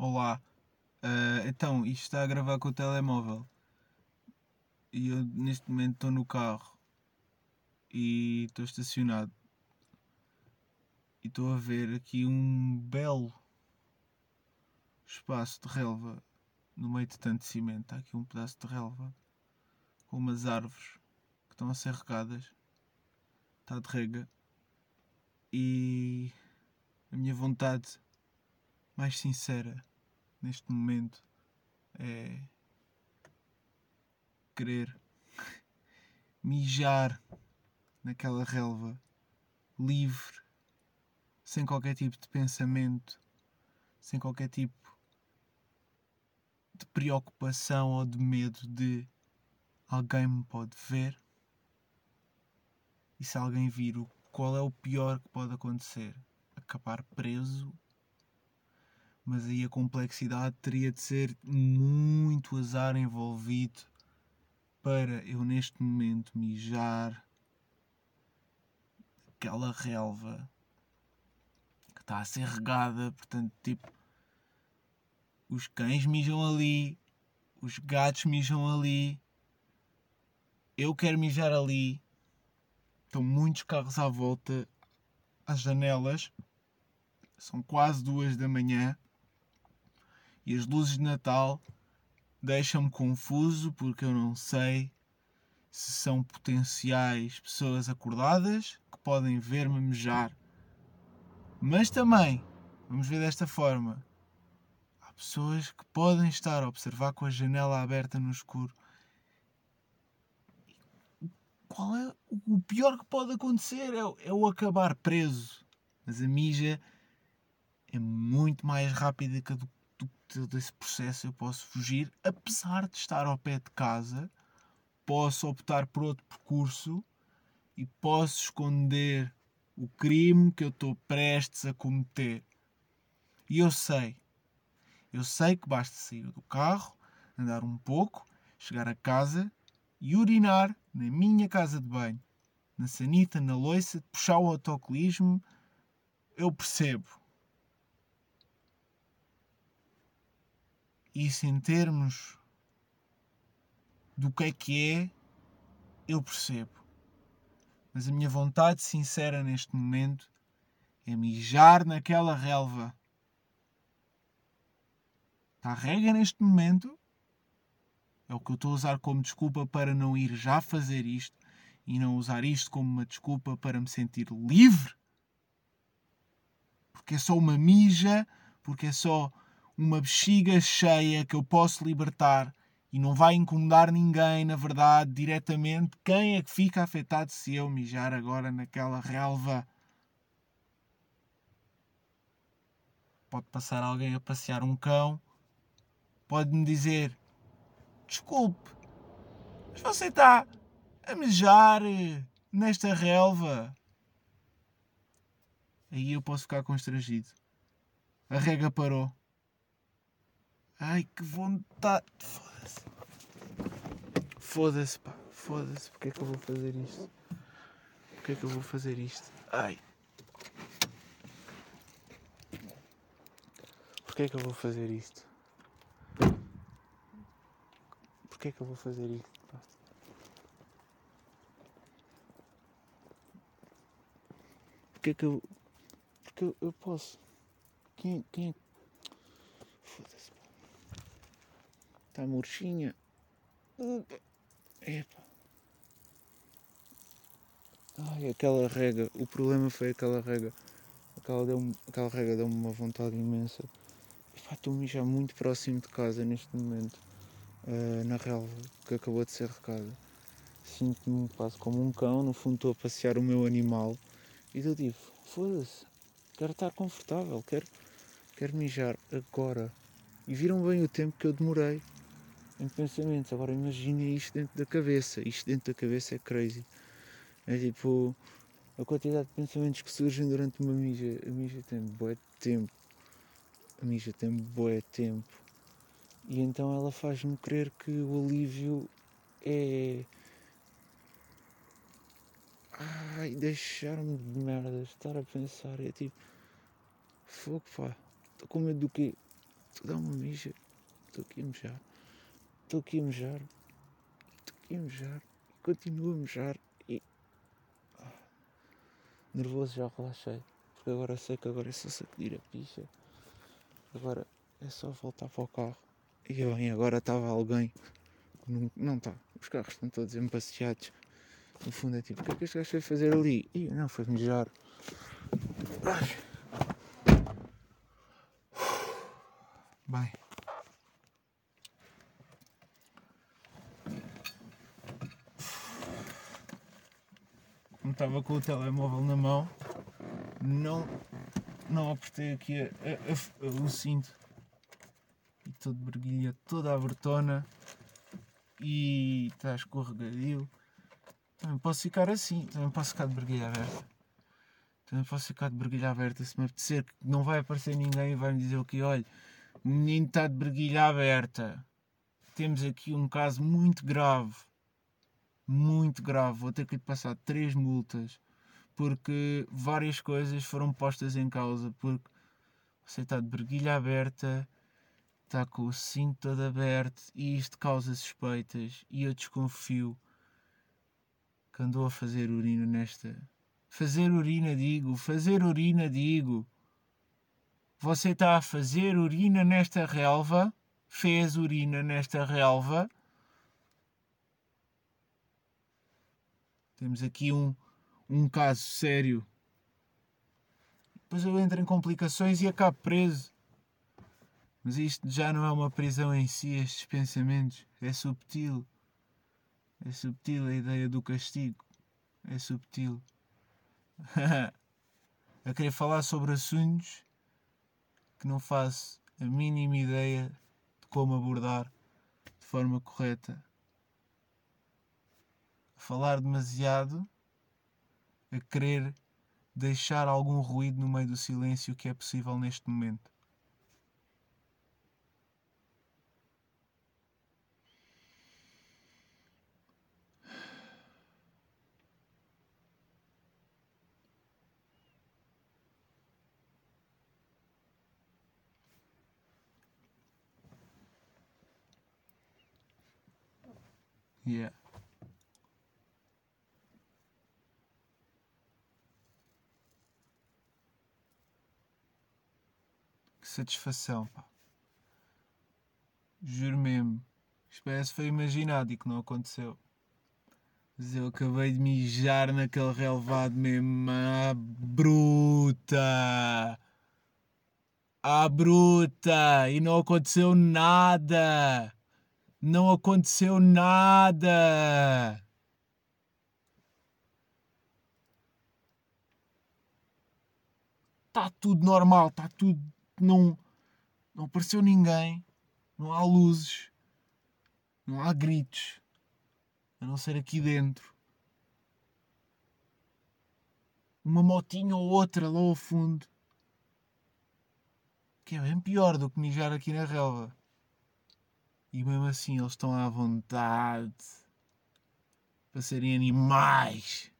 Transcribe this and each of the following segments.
Olá, Ah, então isto está a gravar com o telemóvel. E eu neste momento estou no carro. E estou estacionado. E estou a ver aqui um belo espaço de relva. No meio de tanto cimento. Há aqui um pedaço de relva com umas árvores que estão a ser regadas, está de rega. E a minha vontade mais sincera neste momento é querer mijar naquela relva livre, sem qualquer tipo de pensamento, sem qualquer tipo de preocupação ou de medo de alguém me pode ver. E se alguém vir, qual é o pior que pode acontecer? Acabar preso mas aí a complexidade teria de ser muito azar envolvido para eu neste momento mijar aquela relva que está a ser regada, portanto, tipo, os cães mijam ali, os gatos mijam ali, eu quero mijar ali, estão muitos carros à volta, às janelas, são quase duas da manhã e as luzes de Natal deixam-me confuso porque eu não sei se são potenciais pessoas acordadas que podem ver-me mejar. Mas também, vamos ver desta forma, há pessoas que podem estar a observar com a janela aberta no escuro. Qual é o pior que pode acontecer? É, o- é o acabar preso. Mas a mija é muito mais rápida que a do do que todo esse processo eu posso fugir, apesar de estar ao pé de casa, posso optar por outro percurso e posso esconder o crime que eu estou prestes a cometer. E eu sei, eu sei que basta sair do carro, andar um pouco, chegar a casa e urinar na minha casa de banho, na sanita, na loiça, puxar o autocolismo, eu percebo. Isso em termos do que é que é, eu percebo. Mas a minha vontade sincera neste momento é mijar naquela relva. Está rega neste momento. É o que eu estou a usar como desculpa para não ir já fazer isto e não usar isto como uma desculpa para me sentir livre. Porque é só uma mija, porque é só uma bexiga cheia que eu posso libertar e não vai incomodar ninguém, na verdade, diretamente. Quem é que fica afetado se eu mijar agora naquela relva? Pode passar alguém a passear um cão, pode-me dizer: Desculpe, mas você está a mijar eh, nesta relva. Aí eu posso ficar constrangido. A rega parou. Ai, que vontade. Foda-se. Foda-se, pá. Foda-se. Porquê é que eu vou fazer isto? Porquê é que eu vou fazer isto? Ai. Porquê é que eu vou fazer isto? Porquê é que eu vou fazer isto, pá? Porquê é que eu... Porque eu, eu posso. Quem, quem é Foda-se. Está murchinha. Epa. Ai, aquela rega. O problema foi aquela rega. Aquela, deu aquela rega deu-me uma vontade imensa. Epá, Estou a mijar muito próximo de casa neste momento. ah, na relva que acabou de ser recada. Sinto-me quase como um cão. No fundo estou a passear o meu animal. E eu digo, foda-se. Quero estar confortável. Quero quero mijar agora. E viram bem o tempo que eu demorei em pensamentos. Agora imaginem isto dentro da cabeça. Isto dentro da cabeça é crazy. É tipo a quantidade de pensamentos que surgem durante uma mija. A mija tem de tempo. A mija tem de tempo. E então ela faz-me crer que o alívio é. Ai, deixar-me de merda, estar a pensar, é tipo. Fogo, pá. Estou com medo do quê? Estou a dar uma mija. Estou aqui a mejar. Estou aqui a mejar. Estou aqui a mejar. Continuo a mejar. E. Ah, nervoso já relaxei. Porque agora sei que agora é só sacudir a picha. Agora é só voltar para o carro. E bem, agora estava alguém. Não está. Os carros estão todos empasseados. No fundo é tipo, o que é que este gajo foi fazer ali? E não, foi mejar. Bem. Estava com o telemóvel na mão, não, não apertei aqui a, a, a, o cinto e todo berguilha, toda a bertona e está escorregadio. Também posso ficar assim, também posso ficar de berguilha aberta. Também posso ficar de berguilha aberta se me apetecer, que não vai aparecer ninguém e vai me dizer o que, olha, o menino está de berguilha aberta. Temos aqui um caso muito grave. Muito grave. Vou ter que lhe passar três multas porque várias coisas foram postas em causa. Porque você está de berguilha aberta, está com o cinto todo aberto e isto causa suspeitas. E eu desconfio que andou a fazer urina nesta. Fazer urina, digo, fazer urina, digo. Você está a fazer urina nesta relva? Fez urina nesta relva? Temos aqui um, um caso sério. Depois eu entro em complicações e acabo preso. Mas isto já não é uma prisão em si, estes pensamentos. É subtil. É subtil a ideia do castigo. É subtil. a querer falar sobre assuntos que não faço a mínima ideia de como abordar de forma correta. Falar demasiado, a querer deixar algum ruído no meio do silêncio que é possível neste momento. Yeah. Satisfação, pá. Juro mesmo. Isto foi imaginado e que não aconteceu. Mas eu acabei de mijar naquele relevado mesmo à bruta. À bruta. E não aconteceu nada. Não aconteceu nada. Está tudo normal, está tudo. Não, não apareceu ninguém. Não há luzes. Não há gritos. A não ser aqui dentro. Uma motinha ou outra lá ao fundo. Que é bem pior do que mijar aqui na relva. E mesmo assim eles estão à vontade para serem animais.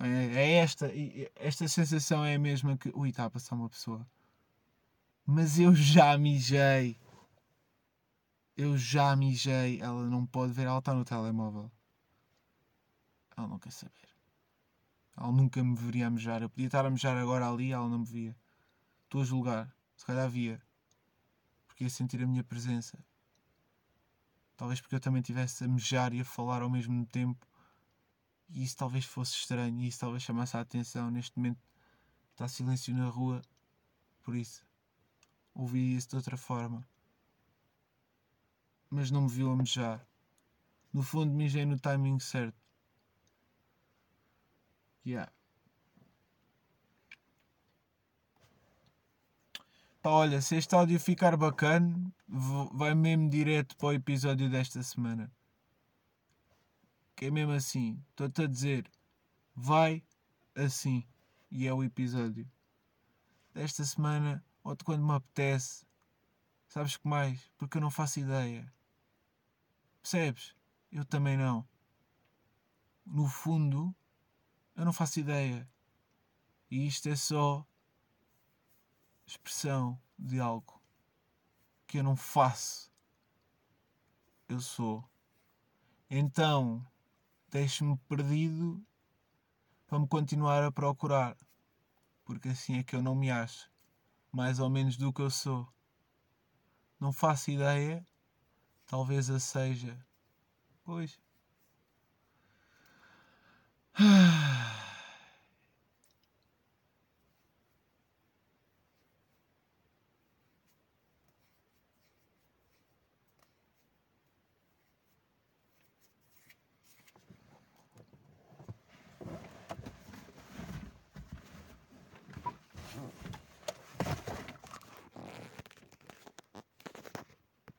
É, é esta, esta sensação é a mesma que. Ui, está a passar uma pessoa. Mas eu já mijei. Eu já mijei. Ela não pode ver, ela está no telemóvel. Ela não quer saber. Ela nunca me veria a mejar. Eu podia estar a mejar agora ali, ela não me via. Estou a julgar. Se calhar via porque ia sentir a minha presença. Talvez porque eu também estivesse a mejar e a falar ao mesmo tempo. E isso talvez fosse estranho e isso talvez chamasse a atenção. Neste momento está silêncio na rua, por isso ouvi isso de outra forma. Mas não me viu a mejar. No fundo, mijei no timing certo. Yeah. Pá, olha, se este áudio ficar bacana, vai mesmo direto para o episódio desta semana. Que é mesmo assim. Estou-te a dizer, vai assim. E é o episódio desta semana ou de quando me apetece. Sabes que mais? Porque eu não faço ideia. Percebes? Eu também não. No fundo, eu não faço ideia. E isto é só expressão de algo que eu não faço, eu sou. Então, deixe-me perdido para me continuar a procurar, porque assim é que eu não me acho, mais ou menos do que eu sou. Não faço ideia, talvez a seja. Pois. Ah.